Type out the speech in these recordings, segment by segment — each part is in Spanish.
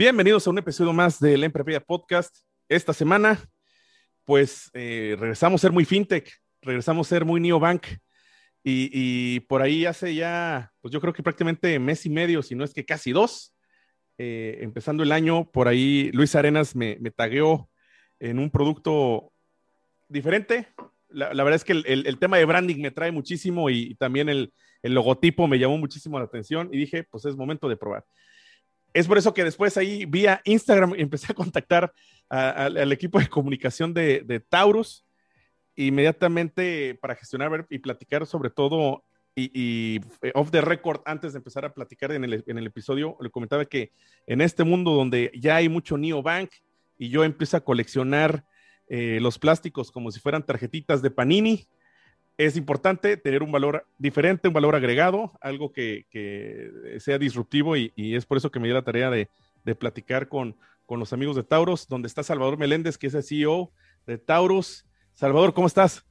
Bienvenidos a un episodio más del Emprepedia Podcast. Esta semana, pues eh, regresamos a ser muy fintech, regresamos a ser muy neobank. Y, por ahí hace ya, pues yo creo que prácticamente mes y medio, si no es que casi dos, eh, empezando el año, por ahí Luis Arenas me, me tagueó en un producto diferente. La, verdad es que el, tema de branding me trae muchísimo y, también el logotipo me llamó muchísimo la atención y dije, pues es momento de probar. Es por eso que después ahí vía Instagram empecé a contactar al- equipo de comunicación de, de Taurus inmediatamente para gestionar y platicar sobre todo y, eh, off the record, antes de empezar a platicar en el, en el episodio, le comentaba que en este mundo donde ya hay mucho neobank y yo empiezo a coleccionar eh, los plásticos como si fueran tarjetitas de Panini, es importante tener un valor diferente, un valor agregado, algo que, que sea disruptivo y, y es por eso que me dio la tarea de, de platicar con, con los amigos de Taurus, donde está Salvador Meléndez, que es el CEO de Taurus. Salvador, ¿cómo estás?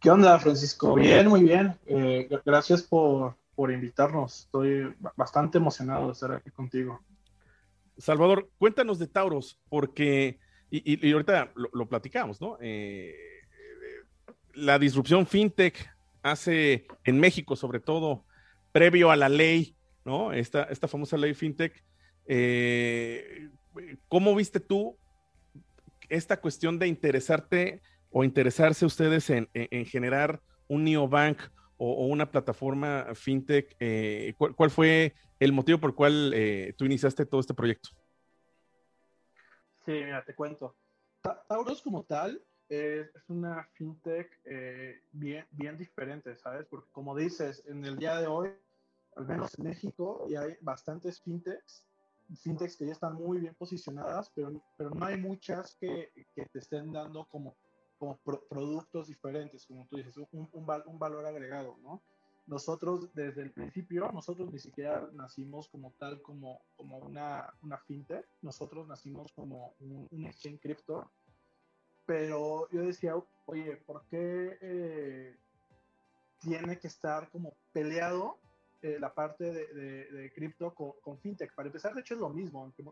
¿Qué onda, Francisco? Bien, muy bien. Eh, gracias por, por invitarnos. Estoy ba- bastante emocionado de estar aquí contigo. Salvador, cuéntanos de Tauros, porque, y, y- ahorita lo, lo platicamos, ¿no? Eh, la disrupción fintech hace en México, sobre todo, previo a la ley, ¿no? Esta, esta famosa ley fintech. eh, ¿Cómo viste tú esta cuestión de interesarte o interesarse ustedes en, en- en generar un neobank o, o una plataforma fintech? eh, ¿cuál, fue el motivo por el cual eh, tú iniciaste todo este proyecto? Sí, mira, te cuento. Ta- Taurus como tal eh, es una fintech eh, bien, bien diferente, ¿sabes? Porque como dices, en el día de hoy, al menos en México, ya hay bastantes fintechs, fintechs que ya están muy bien posicionadas, pero, pero no hay muchas que, que te estén dando como, como pro- productos diferentes, como tú dices, un, un val- un valor agregado, ¿no? Nosotros desde el principio, nosotros ni siquiera nacimos como tal, como, como una, una fintech, nosotros nacimos como un, un exchange cripto, pero yo decía, oye, ¿por qué eh, tiene que estar como peleado eh, la parte de, de, cripto con, fintech? Para empezar, de hecho es lo mismo, aunque,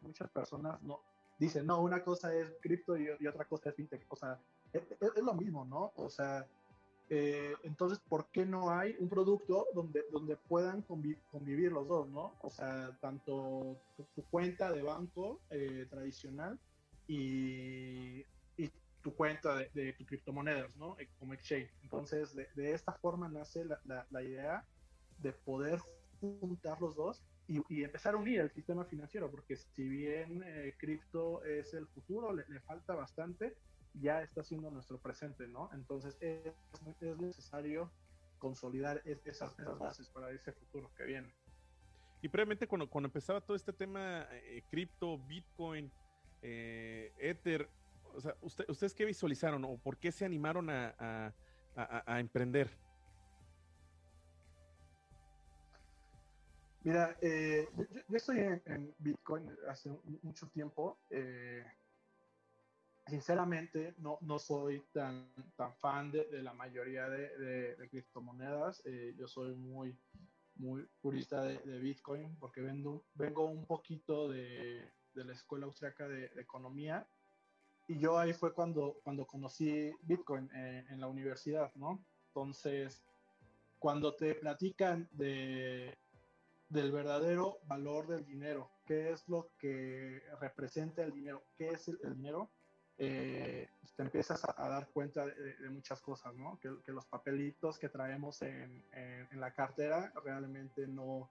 muchas personas no dicen, no, una cosa es cripto y, otra cosa es fintech, o sea, es, lo mismo, ¿no? O sea, eh, entonces, ¿por qué no hay un producto donde, donde puedan conviv convivir los dos, ¿no? O sea, tanto tu, tu cuenta de banco tradicional y, tu cuenta de, tu criptomonedas, ¿no? Eh, Como exchange. Entonces, de, de esta forma nace la, la, idea de poder juntar los dos y, y, empezar a unir el sistema financiero, porque si bien eh, cripto es el futuro, le, falta bastante, ya está siendo nuestro presente, ¿no? Entonces es, es necesario consolidar es, esas, esas, bases para ese futuro que viene. Y previamente cuando, cuando empezaba todo este tema eh, cripto, Bitcoin, eh, Ether, o sea, usted, ¿ustedes qué visualizaron o por qué se animaron a, a, a, emprender? Mira, eh, yo, estoy en, Bitcoin hace mucho tiempo. Eh, sinceramente no, no soy tan, tan fan de, de la mayoría de, de, criptomonedas. Eh, yo soy muy, muy purista de, Bitcoin porque vengo un poquito de, la escuela austriaca de, economía y yo ahí fue cuando, cuando conocí Bitcoin en, en, la universidad, ¿no? Entonces, cuando te platican de, del verdadero valor del dinero, qué es lo que representa el dinero, qué es el, dinero, eh, te empiezas a, dar cuenta de, muchas cosas, ¿no? Que, los papelitos que traemos en, en, la cartera realmente no,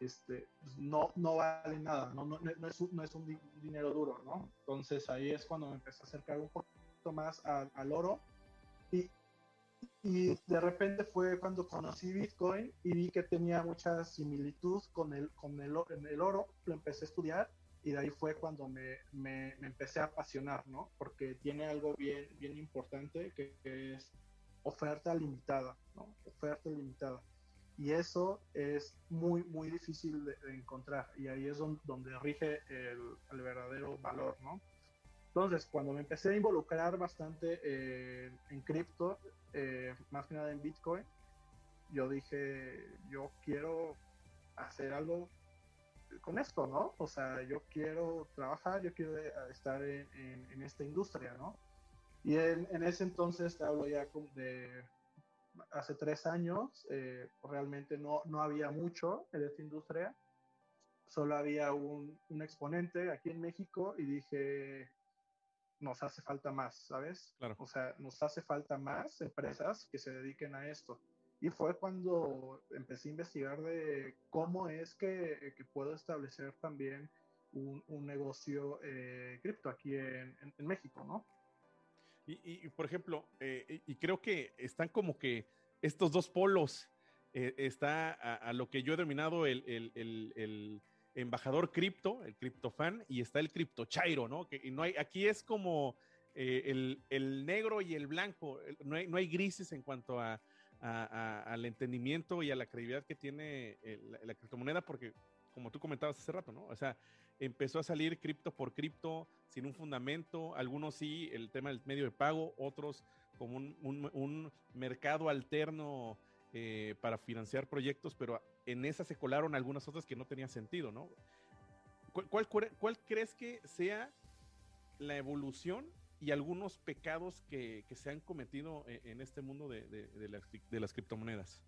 este, no, no valen nada, ¿no? No, no, es un, no es un dinero duro, ¿no? Entonces ahí es cuando me empecé a acercar un, po poquito más al, oro. Y, y de repente fue cuando conocí Bitcoin y vi que tenía mucha similitud con el, con el, el oro, lo empecé a estudiar y de ahí fue cuando me, me, empecé a apasionar, ¿no? Porque tiene algo bien, bien importante que, es oferta limitada. Oferta limitada. Y eso es muy, muy difícil de, encontrar y ahí es donde, rige el, verdadero valor, ¿no? Entonces, cuando me empecé a involucrar bastante eh, en cripto, eh, más que nada en Bitcoin, yo dije, yo quiero hacer algo con esto, ¿no? O sea, yo quiero trabajar, yo quiero eh, estar en, esta industria, ¿no? Y en, ese entonces, te hablo ya de hace tres años, realmente no, no había mucho en esta industria, solo había un, un exponente aquí en México y dije, nos hace falta más, ¿sabes? Claro. O sea, nos hace falta más empresas que se dediquen a esto. Y fue cuando empecé a investigar de cómo es que, que puedo establecer también un, un negocio eh, cripto aquí en, en, México, ¿no? Y, y por ejemplo, eh, y creo que están como que estos dos polos, eh, está a, a, lo que yo he denominado el, el, el embajador cripto, el criptofan, y está el cripto chairo, ¿no? Que no hay, aquí es como eh, el, el, negro y el blanco, no hay, no hay grises en cuanto a, a, al entendimiento y a la credibilidad que tiene la criptomoneda, porque como tú comentabas hace rato, ¿no? O sea, empezó a salir cripto por cripto sin un fundamento, algunos sí, el tema del medio de pago, otros como un, un, mercado alterno eh, para financiar proyectos, pero en esas se colaron algunas otras que no tenían sentido, ¿no? ¿Cuál, cuál, crees que sea la evolución y algunos pecados que, que se han cometido en, en este mundo de, de, las, criptomonedas?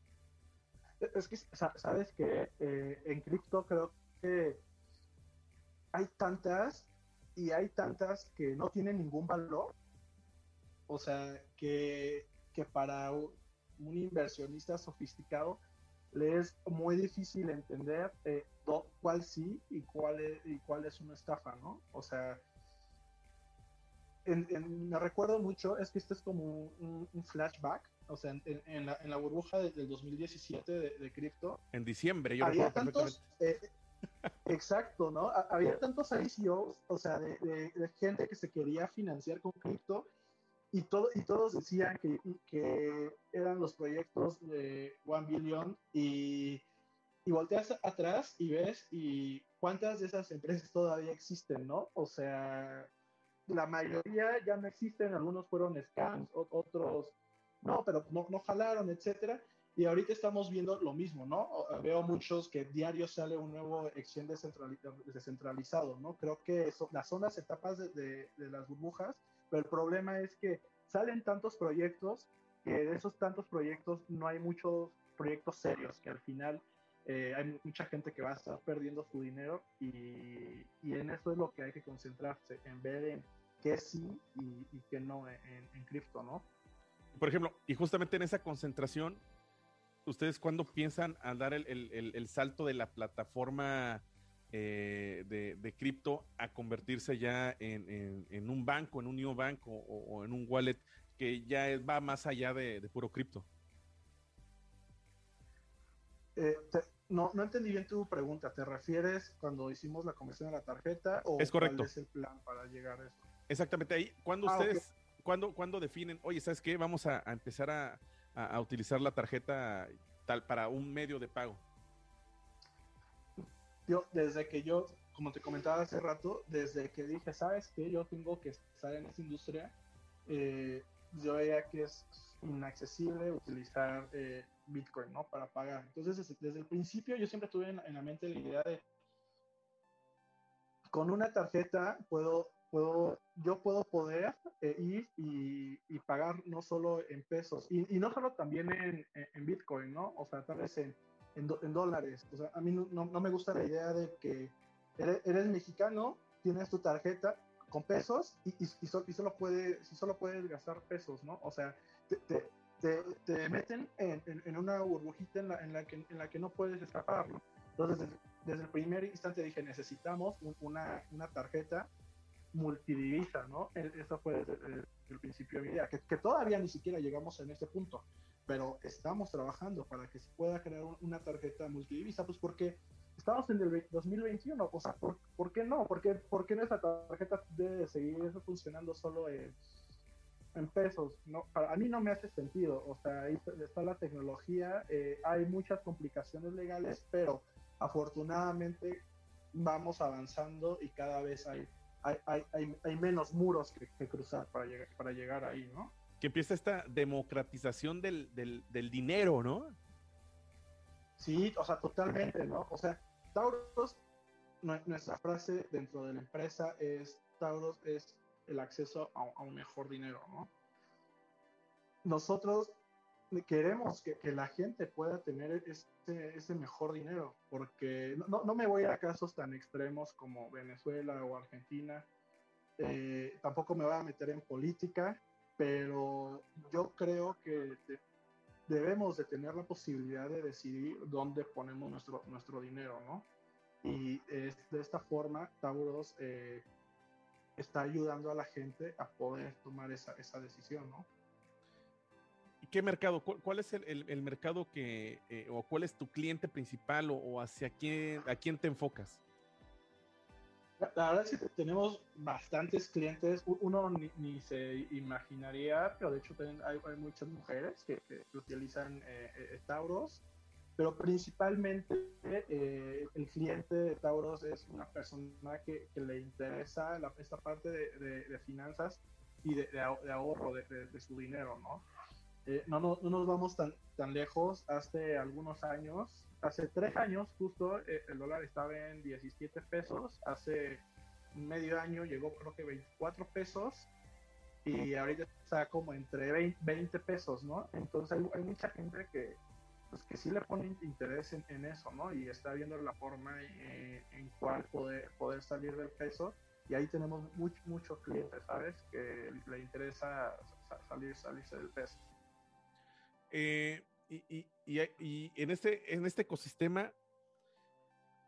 Es que, sabes que eh, en cripto creo que hay tantas y hay tantas que no tienen ningún valor. O sea, que, que para un inversionista sofisticado le es muy difícil entender eh, cuál sí y cuál, es, y cuál es una estafa, ¿no? O sea, me recuerdo mucho, es que esto es como un, flashback, o sea, en, la, en la, burbuja del 2017 de, cripto. En diciembre, yo había tantos, eh, Exacto, ¿no? Había tantos ICOs, o sea, de, de, gente que se quería financiar con cripto y, todo, y todos decían que, que eran los proyectos de One Billion y, y volteas atrás y ves y cuántas de esas empresas todavía existen, ¿no? O sea, la mayoría ya no existen, algunos fueron scams, otros no, pero no, no jalaron, etcétera. Y ahorita estamos viendo lo mismo, ¿no? Veo muchos que diario sale un nuevo exchange descentralizado, ¿no? Creo que eso, las zonas etapas de, de, de las burbujas pero el problema es que salen tantos proyectos que de esos tantos proyectos no hay muchos proyectos serios, que al final eh, hay mucha gente que va a estar perdiendo su dinero y, y, en eso es lo que hay que concentrarse, en ver en qué sí y, y qué no en, en cripto, ¿no? Por ejemplo, y justamente en esa concentración, ¿ustedes cuándo piensan a dar el, el, el salto de la plataforma eh, de, cripto a convertirse ya en, en, un banco, en un neobanco o, o, en un wallet que ya va más allá de, puro cripto. Eh, no, no entendí bien tu pregunta. ¿Te refieres cuando hicimos la conversión de la tarjeta o es correcto. cuál es el plan para llegar a eso? Exactamente ahí. Cuando ah, ustedes, okay. cuando, cuando definen, oye, ¿sabes qué? Vamos a, a empezar a, a, utilizar la tarjeta tal para un medio de pago yo, desde que yo, como te comentaba hace rato, desde que dije, ¿sabes qué? Yo tengo que estar en esta industria, eh, yo veía que es inaccesible utilizar eh, Bitcoin, ¿no? Para pagar. Entonces, desde, el principio yo siempre tuve en, la mente la idea de, con una tarjeta puedo, puedo yo puedo poder eh, ir y, y, pagar no solo en pesos, y, y no solo también en, en, Bitcoin, ¿no? O sea, tal vez en en, dólares. O sea, a mí no, no, me gusta la idea de que eres, eres mexicano, tienes tu tarjeta con pesos y, y, y, so, y solo, puede, si solo puedes gastar pesos, ¿no? O sea, te, te, te, te meten en, en, una burbujita en la, en, la que, en la que no puedes escapar, ¿no? Entonces, desde, desde el primer instante dije, necesitamos un, una, una tarjeta multidivisa, ¿no? E, eso fue desde, el principio de mi idea, que, que, todavía ni siquiera llegamos en este punto, pero estamos trabajando para que se pueda crear una tarjeta multidivisa, pues porque estamos en el 2021, o sea, ¿por, ¿por qué no? ¿Por qué, ¿Por qué nuestra tarjeta debe seguir funcionando solo en, en pesos? No, a mí no me hace sentido, o sea, ahí está la tecnología, eh, hay muchas complicaciones legales, pero afortunadamente vamos avanzando y cada vez hay, hay, hay, hay menos muros que, que, cruzar para llegar, para llegar ahí, ¿no? Que empieza esta democratización del, del, del dinero, ¿no? Sí, o sea, totalmente, ¿no? O sea, Tauros, nuestra frase dentro de la empresa es, Tauros es el acceso a, un mejor dinero, ¿no? Nosotros queremos que, que la gente pueda tener ese, ese mejor dinero, porque no, no, me voy a casos tan extremos como Venezuela o Argentina, eh, tampoco me voy a meter en política, pero yo creo que debemos de tener la posibilidad de decidir dónde ponemos nuestro, nuestro dinero, ¿no? Y es, de esta forma, Tauros eh, está ayudando a la gente a poder tomar esa, esa decisión, ¿no? ¿Y qué mercado? ¿Cuál, es el, el, mercado que, eh, o cuál es tu cliente principal o, hacia quién, a quién te enfocas? La verdad es que tenemos bastantes clientes, uno ni, se imaginaría, pero de hecho hay, muchas mujeres que, utilizan eh, eh, Tauros, pero principalmente el cliente de Tauros es una persona que, le interesa la, esta parte de, de, finanzas y de ahorro de, su dinero, ¿no? Eh, no, no, no, nos vamos tan, tan lejos. Hace algunos años, hace tres años justo, eh, el dólar estaba en 17 pesos. Hace medio año llegó creo que 24 pesos. Y ahorita está como entre 20, 20 pesos, ¿no? Entonces hay, mucha gente que, pues, que sí le pone interés en, en eso, ¿no? Y está viendo la forma eh, en cuál poder, poder salir del peso. Y ahí tenemos muchos muchos clientes, ¿sabes? Que le interesa salir, salirse del peso. Eh, y, en, este, en este ecosistema,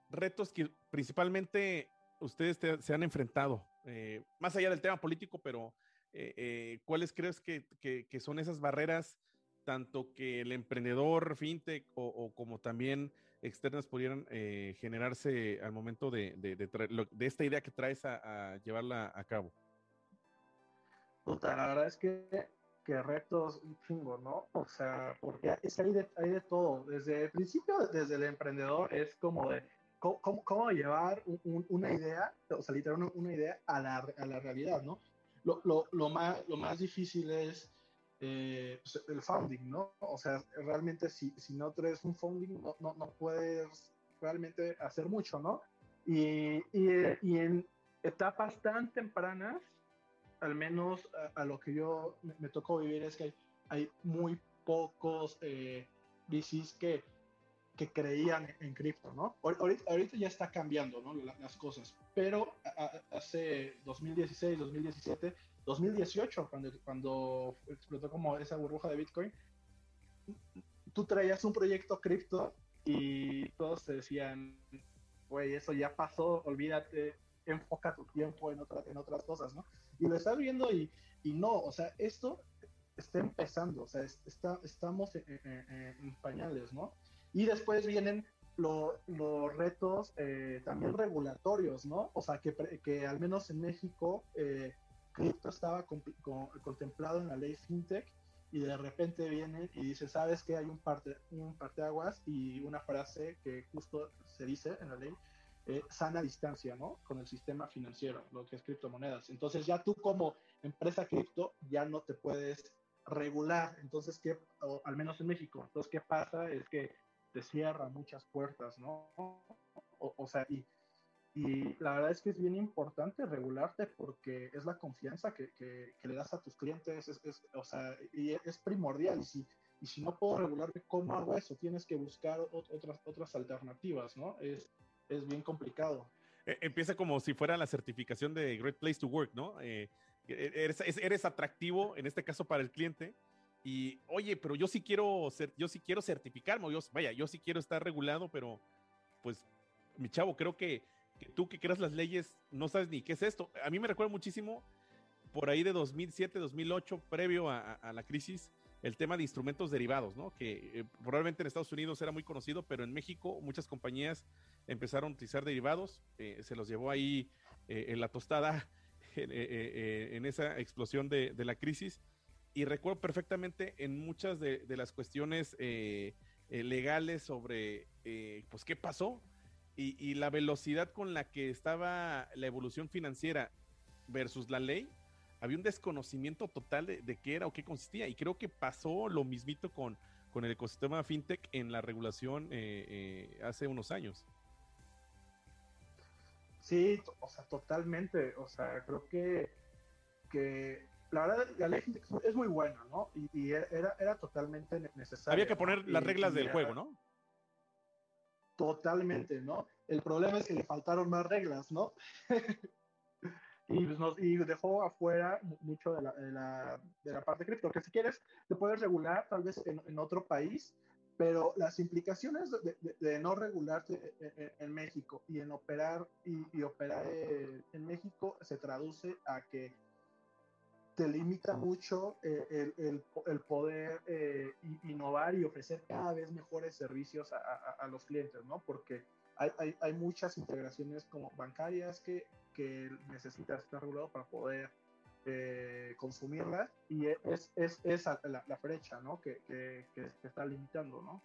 retos que principalmente ustedes te, se han enfrentado, eh, más allá del tema político, pero eh, ¿cuáles crees que, son esas barreras, tanto que el emprendedor fintech o, como también externas pudieran generarse al momento de, de, esta idea que traes a, llevarla a cabo? La verdad es que que retos un chingo, ¿no? O sea, porque es que hay de, hay de todo. Desde el principio, desde el emprendedor, es como de cómo, cómo, llevar un, un, una idea, o sea, literal, una idea a la, a la, realidad, ¿no? Lo, lo, lo, más, lo más difícil es eh, pues, el founding, ¿no? O sea, realmente si, si no traes un founding, no, no, no puedes realmente hacer mucho, ¿no? Y, y, y en etapas tan tempranas, al menos a, a, lo que yo me, me, tocó vivir es que hay, muy pocos eh, VCs que, que creían en cripto, ¿no? Ahorita, ahorita, ya está cambiando, ¿no? Las cosas, pero a, hace 2016, 2017, 2018, cuando, cuando explotó como esa burbuja de Bitcoin, tú traías un proyecto cripto y todos te decían, güey, eso ya pasó, olvídate, enfoca tu tiempo en, otra, en otras cosas, ¿no? Y lo estás viendo y, y no, o sea, esto está empezando, o sea, está, estamos en, pañales, ¿no? Y después vienen los lo retos eh, también regulatorios, ¿no? O sea, que, que al menos en México, eh, cripto estaba con, con, contemplado en la ley FinTech y de repente vienen y dice, ¿sabes que hay un, parte, un parteaguas y una frase que justo se dice en la ley? Eh, sana distancia, ¿no? Con el sistema financiero, lo que es criptomonedas. Entonces ya tú como empresa cripto ya no te puedes regular. Entonces, ¿qué, o, al menos en México, entonces, ¿qué pasa? Es que te cierra muchas puertas, ¿no? O, sea, y, la verdad es que es bien importante regularte porque es la confianza que, le das a tus clientes, es, es, o sea, y es primordial. Y si, no puedo regularme, ¿cómo hago eso? Tienes que buscar otras, alternativas, ¿no? Es bien complicado. Empieza como si fuera la certificación de Great Place to Work, ¿no? Eh, eres, eres, atractivo, en este caso para el cliente, y oye, pero yo sí quiero, yo sí quiero certificarme, yo, vaya, yo sí quiero estar regulado, pero pues, mi chavo, creo que, tú que creas las leyes no sabes ni qué es esto. A mí me recuerda muchísimo por ahí de 2007, 2008, previo a, la crisis, el tema de instrumentos derivados, ¿no? Que eh, probablemente en Estados Unidos era muy conocido, pero en México muchas compañías empezaron a utilizar derivados, eh, se los llevó ahí eh, en la tostada en esa explosión de, la crisis. Y recuerdo perfectamente en muchas de, las cuestiones legales sobre, pues, qué pasó y, y la velocidad con la que estaba la evolución financiera versus la ley, había un desconocimiento total de, qué era o qué consistía. Y creo que pasó lo mismito con, con el ecosistema fintech en la regulación eh, eh, hace unos años. Sí, o sea, totalmente. O sea, creo que, que la verdad, la ley es muy buena, ¿no? Y, era, era totalmente necesaria. Había que poner las reglas del juego, ¿no? Totalmente, ¿no? El problema es que le faltaron más reglas, ¿no? y, pues, nos, y dejó afuera mucho de la, de la, de la parte cripto, que si quieres te puedes regular tal vez en, en otro país, pero las implicaciones de, de, no regularte en, México y en operar y, y operar en México se traduce a que te limita mucho eh, el, el, el, poder eh, innovar y ofrecer cada vez mejores servicios a, a, a los clientes, ¿no? Porque hay, hay, hay, muchas integraciones como bancarias que que necesitas estar regulado para poder eh, consumirlas y es, es, esa la, la, brecha ¿no? que, que, que, está limitando. ¿no?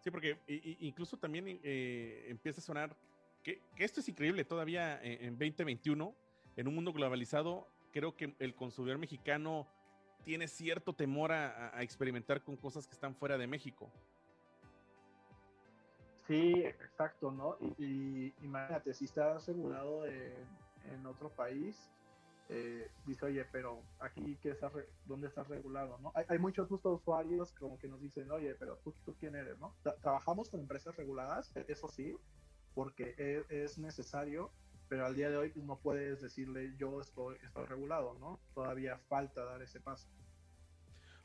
Sí, porque incluso también eh, empieza a sonar que, esto es increíble todavía en, 2021, en un mundo globalizado, creo que el consumidor mexicano tiene cierto temor a, a experimentar con cosas que están fuera de México. Sí, exacto, ¿no? Y, imagínate, si estás asegurado en otro país, eh, dice, oye, pero aquí, ¿qué está ¿dónde estás regulado? ¿no? Hay, muchos justo usuarios como que nos dicen, oye, pero tú, tú quién eres, ¿no? trabajamos con empresas reguladas, e, eso sí, porque e, es, necesario, pero al día de hoy pues, no puedes decirle yo estoy, estoy regulado, ¿no? Todavía falta dar ese paso.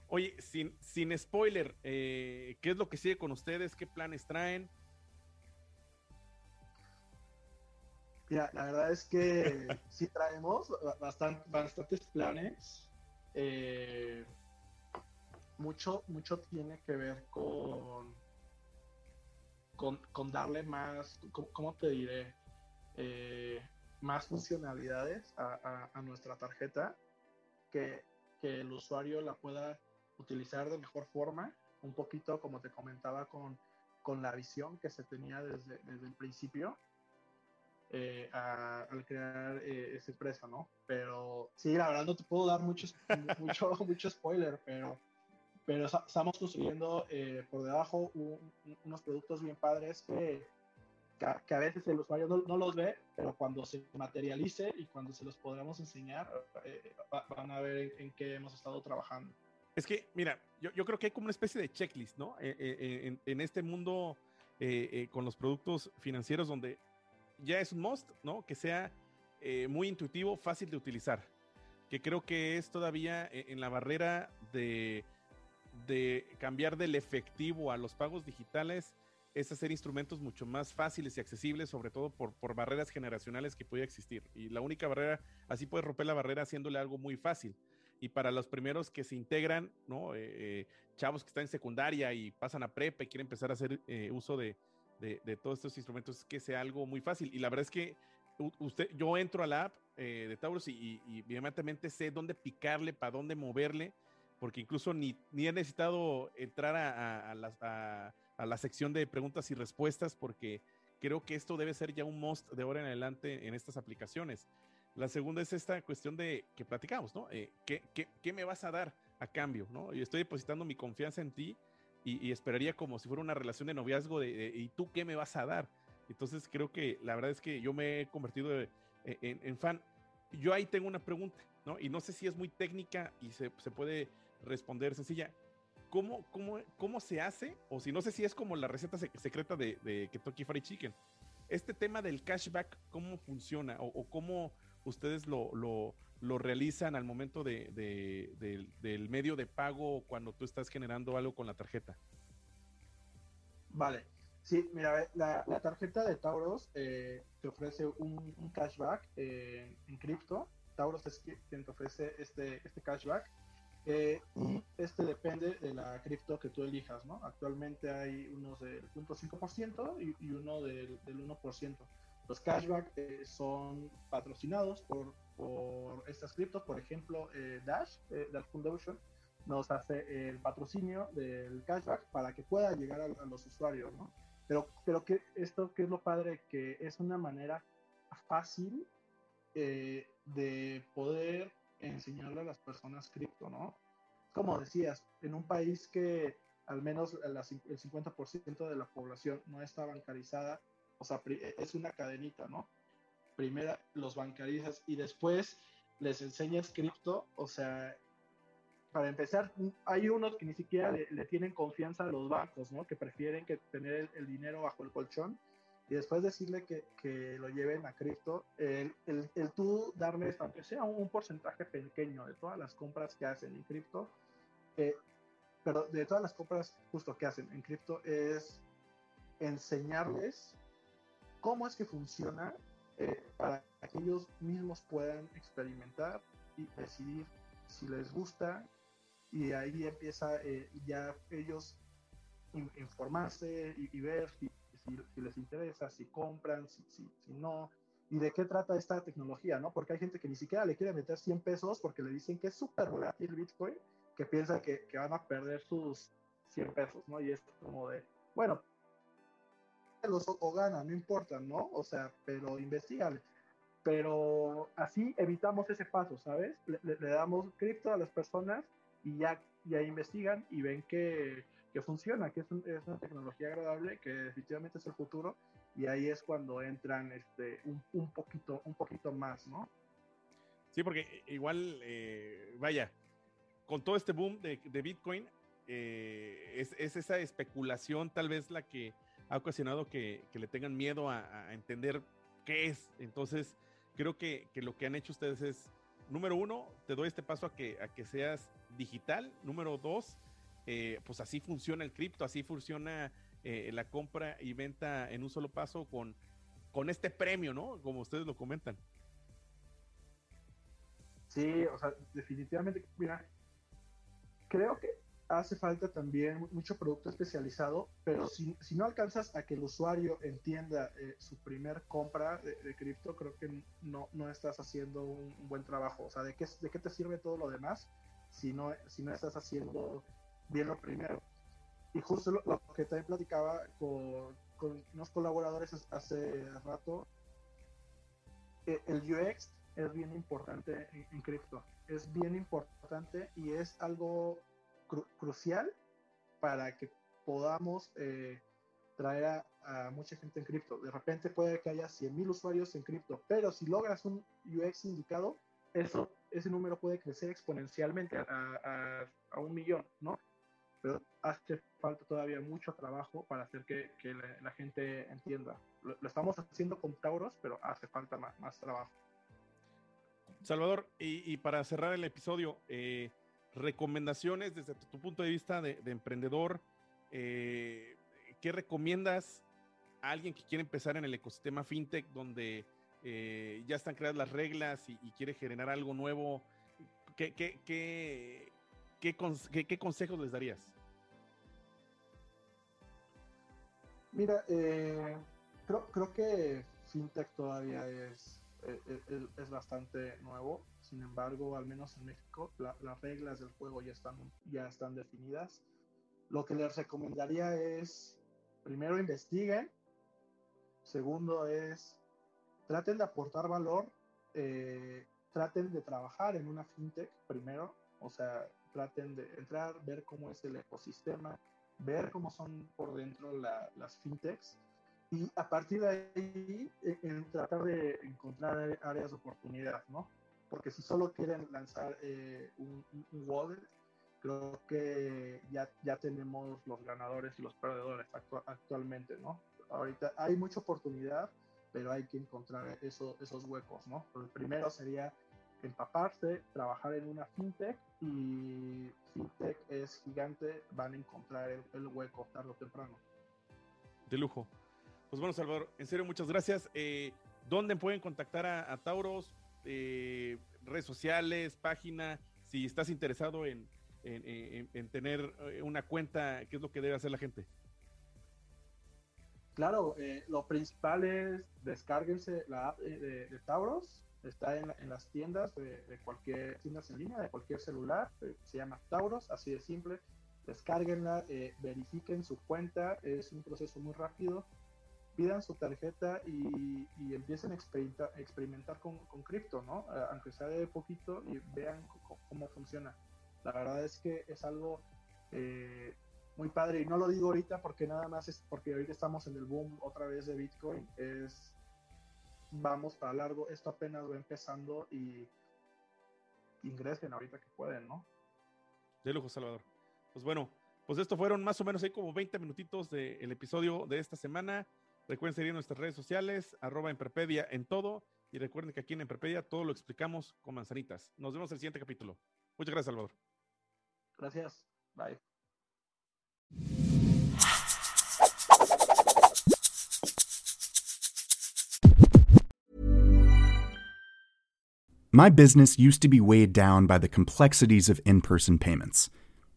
Oye, sin, sin spoiler, eh, ¿qué es lo que sigue con ustedes? ¿Qué planes traen? Mira, la verdad es que sí traemos bastantes planes. Eh, mucho, mucho tiene que ver con, con, darle más, ¿cómo, te diré? Eh, más funcionalidades a, nuestra tarjeta que, el usuario la pueda utilizar de mejor forma, un poquito como te comentaba con, con la visión que se tenía desde, desde el principio eh, al crear eh, esa empresa, ¿no? Pero sí, la verdad no te puedo dar mucho, mucho, mucho spoiler, pero, pero estamos construyendo eh, por debajo unos productos bien padres que, que, a veces el usuario no, los ve, pero cuando se materialice y cuando se los podamos enseñar, van a ver en, qué hemos estado trabajando. Es que, mira, yo, yo, creo que hay como una especie de checklist, ¿no? en, en, este mundo con los productos financieros donde ya es un must, ¿no? Que sea eh, muy intuitivo, fácil de utilizar. Que creo que es todavía eh, en la barrera de, de cambiar del efectivo a los pagos digitales, es hacer instrumentos mucho más fáciles y accesibles, sobre todo por, por barreras generacionales que puede existir. Y la única barrera, así puedes romper la barrera haciéndole algo muy fácil. Y para los primeros que se integran, ¿no? Eh, chavos que están en secundaria y pasan a prepa y quieren empezar a hacer uso de, de, todos estos instrumentos que sea algo muy fácil. Y la verdad es que usted, yo entro a la app eh, de Taurus y, inmediatamente sé dónde picarle, para dónde moverle, porque incluso ni, ni he necesitado entrar a, a, la, a, la, sección de preguntas y respuestas, porque creo que esto debe ser ya un must de ahora en adelante en estas aplicaciones. La segunda es esta cuestión de que platicamos, ¿no? Eh, ¿qué, qué, qué, me vas a dar a cambio, ¿no? Yo estoy depositando mi confianza en ti y, esperaría como si fuera una relación de noviazgo de, ¿y tú qué me vas a dar? Entonces creo que la verdad es que yo me he convertido eh, en, fan. Yo ahí tengo una pregunta, ¿no? Y no sé si es muy técnica y se, se puede responder sencilla. ¿Cómo, cómo, ¿Cómo se hace? O si no sé si es como la receta secreta de, de Kentucky Fried Chicken. Este tema del cashback, ¿cómo funciona? O, cómo ustedes lo, lo realizan al momento de, del medio de pago cuando tú estás generando algo con la tarjeta? Vale. Sí, mira, la, tarjeta de Tauros eh, te ofrece un, cashback eh, en cripto Tauros es quien te ofrece este, este cashback. Eh, y este depende de la cripto que tú elijas, ¿no? Actualmente hay unos del 0.5% y, y, uno del, del 1%. Los cashback eh, son patrocinados por, por estas criptos, por ejemplo, eh, Dash, eh, Dash Foundation, nos hace el patrocinio del cashback para que pueda llegar a, a los usuarios, ¿no? Pero, pero que esto que es lo padre, que es una manera fácil eh, de poder enseñarle a las personas cripto, ¿no? Como decías, en un país que al menos el 50% de la población no está bancarizada, o sea, es una cadenita, ¿no? Primero los bancarizas y después les enseñas cripto, o sea, para empezar, hay unos que ni siquiera le, le, tienen confianza a los bancos, ¿no? Que prefieren que tener el, el dinero bajo el colchón y después decirle que, que lo lleven a cripto, el, el, el, tú darles, aunque sea un porcentaje pequeño de todas las compras que hacen en cripto, eh, pero de todas las compras justo que hacen en cripto es enseñarles cómo es que funciona eh, para que ellos mismos puedan experimentar y decidir si les gusta y ahí empieza eh, ya ellos informarse y, y ver si, si, si, les interesa, si compran, si, si, si, no, y de qué trata esta tecnología, ¿no? Porque hay gente que ni siquiera le quiere meter 100 pesos porque le dicen que es súper volátil Bitcoin, que piensa que, que, van a perder sus 100 pesos, ¿no? Y es como de, bueno, los o, o no importa, ¿no? O sea, pero investigale. Pero así evitamos ese paso, ¿sabes? Le, damos cripto a las personas y ya, ya investigan y ven que, que funciona, que es, una tecnología agradable, que definitivamente es el futuro, y ahí es cuando entran este, un, un poquito, un poquito más, ¿no? Sí, porque igual, eh, vaya, con todo este boom de, de Bitcoin, eh, es, es, esa especulación tal vez la que ha ocasionado que, que le tengan miedo a, entender qué es. Entonces, creo que, que lo que han hecho ustedes es número uno, te doy este paso a que, a que seas digital. Número dos, eh, pues así funciona el cripto, así funciona eh, la compra y venta en un solo paso con, con este premio, ¿no? Como ustedes lo comentan. Sí, o sea, definitivamente, mira, creo que hace falta también mucho producto especializado, pero si, si no alcanzas a que el usuario entienda eh, su primer compra de, de cripto, creo que no, no estás haciendo un, un, buen trabajo. O sea, ¿de qué, ¿de qué te sirve todo lo demás si no, si no estás haciendo bien lo primero? Y justo lo, lo que también platicaba con, con, unos colaboradores hace rato, el UX es bien importante en, en cripto. Es bien importante y es algo cru crucial para que podamos eh, traer a, a, mucha gente en cripto. De repente puede que haya 100 mil usuarios en cripto, pero si logras un UX indicado, eso, ese número puede crecer exponencialmente a, a, a un millón, ¿no? Pero hace falta todavía mucho trabajo para hacer que, que la, la, gente entienda. Lo, lo, estamos haciendo con Tauros, pero hace falta más, más trabajo. Salvador, y, y, para cerrar el episodio, eh, recomendaciones desde tu, punto de vista de, de emprendedor. Eh, ¿Qué recomiendas a alguien que quiere empezar en el ecosistema fintech donde eh, ya están creadas las reglas y, quiere generar algo nuevo? ¿Qué, qué, qué, consejos les darías? Mira, eh, creo, creo que fintech todavía es, es, es bastante nuevo sin embargo, al menos en México, la, las reglas del juego ya están, ya están definidas. Lo que les recomendaría es, primero, investiguen. Segundo es, traten de aportar valor. Eh, traten de trabajar en una fintech primero. O sea, traten de entrar, ver cómo es el ecosistema, ver cómo son por dentro la, las fintechs. Y a partir de ahí, en, en tratar de encontrar áreas de oportunidad, ¿no? Porque si solo quieren lanzar eh, un, un, wallet, creo que ya, ya tenemos los ganadores y los perdedores actu actualmente, ¿no? Ahorita hay mucha oportunidad, pero hay que encontrar eso, esos huecos, ¿no? el primero sería empaparse, trabajar en una fintech y fintech es gigante, van a encontrar el, el hueco tarde o temprano. De lujo. Pues bueno, Salvador, en serio, muchas gracias. Eh, ¿Dónde pueden contactar a Tauros? Eh, redes sociales, página, si estás interesado en, en, tener eh, una cuenta, ¿qué es lo que debe hacer la gente? Claro, eh, lo principal es descárguense la app de, Tauros, está en, las tiendas de, cualquier tiendas en línea, de cualquier celular, se llama Tauros, así de simple, descárguenla, verifiquen su cuenta, es un proceso muy rápido, pidan su tarjeta y, empiecen a experimentar, experimentar con, con cripto, ¿no? aunque sea de poquito y vean cómo funciona. La verdad es que es algo eh, muy padre y no lo digo ahorita porque nada más es porque ahorita estamos en el boom otra vez de Bitcoin. Es vamos para largo, esto apenas va empezando y ingresen ahorita que pueden, ¿no? De lujo, Salvador. Pues bueno, pues esto fueron más o menos ahí como 20 minutitos del episodio de esta semana. Recuerden seguir en nuestras redes sociales, arroba Perpedia en todo. Y recuerden que aquí en Perpedia todo lo explicamos con manzanitas. Nos vemos en el siguiente capítulo. Muchas gracias, Salvador. Gracias. Bye. My business used to be weighed down by the complexities of in person payments.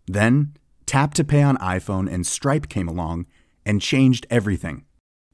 Then, Tap to Pay on iPhone and Stripe came along and changed everything.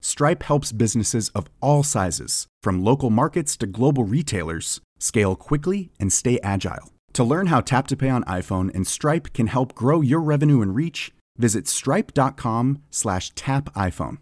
Stripe helps businesses of all sizes, from local markets to global retailers, scale quickly and stay agile. To learn how Tap to Pay on iPhone and Stripe can help grow your revenue and reach, visit stripe.com/tapiphone.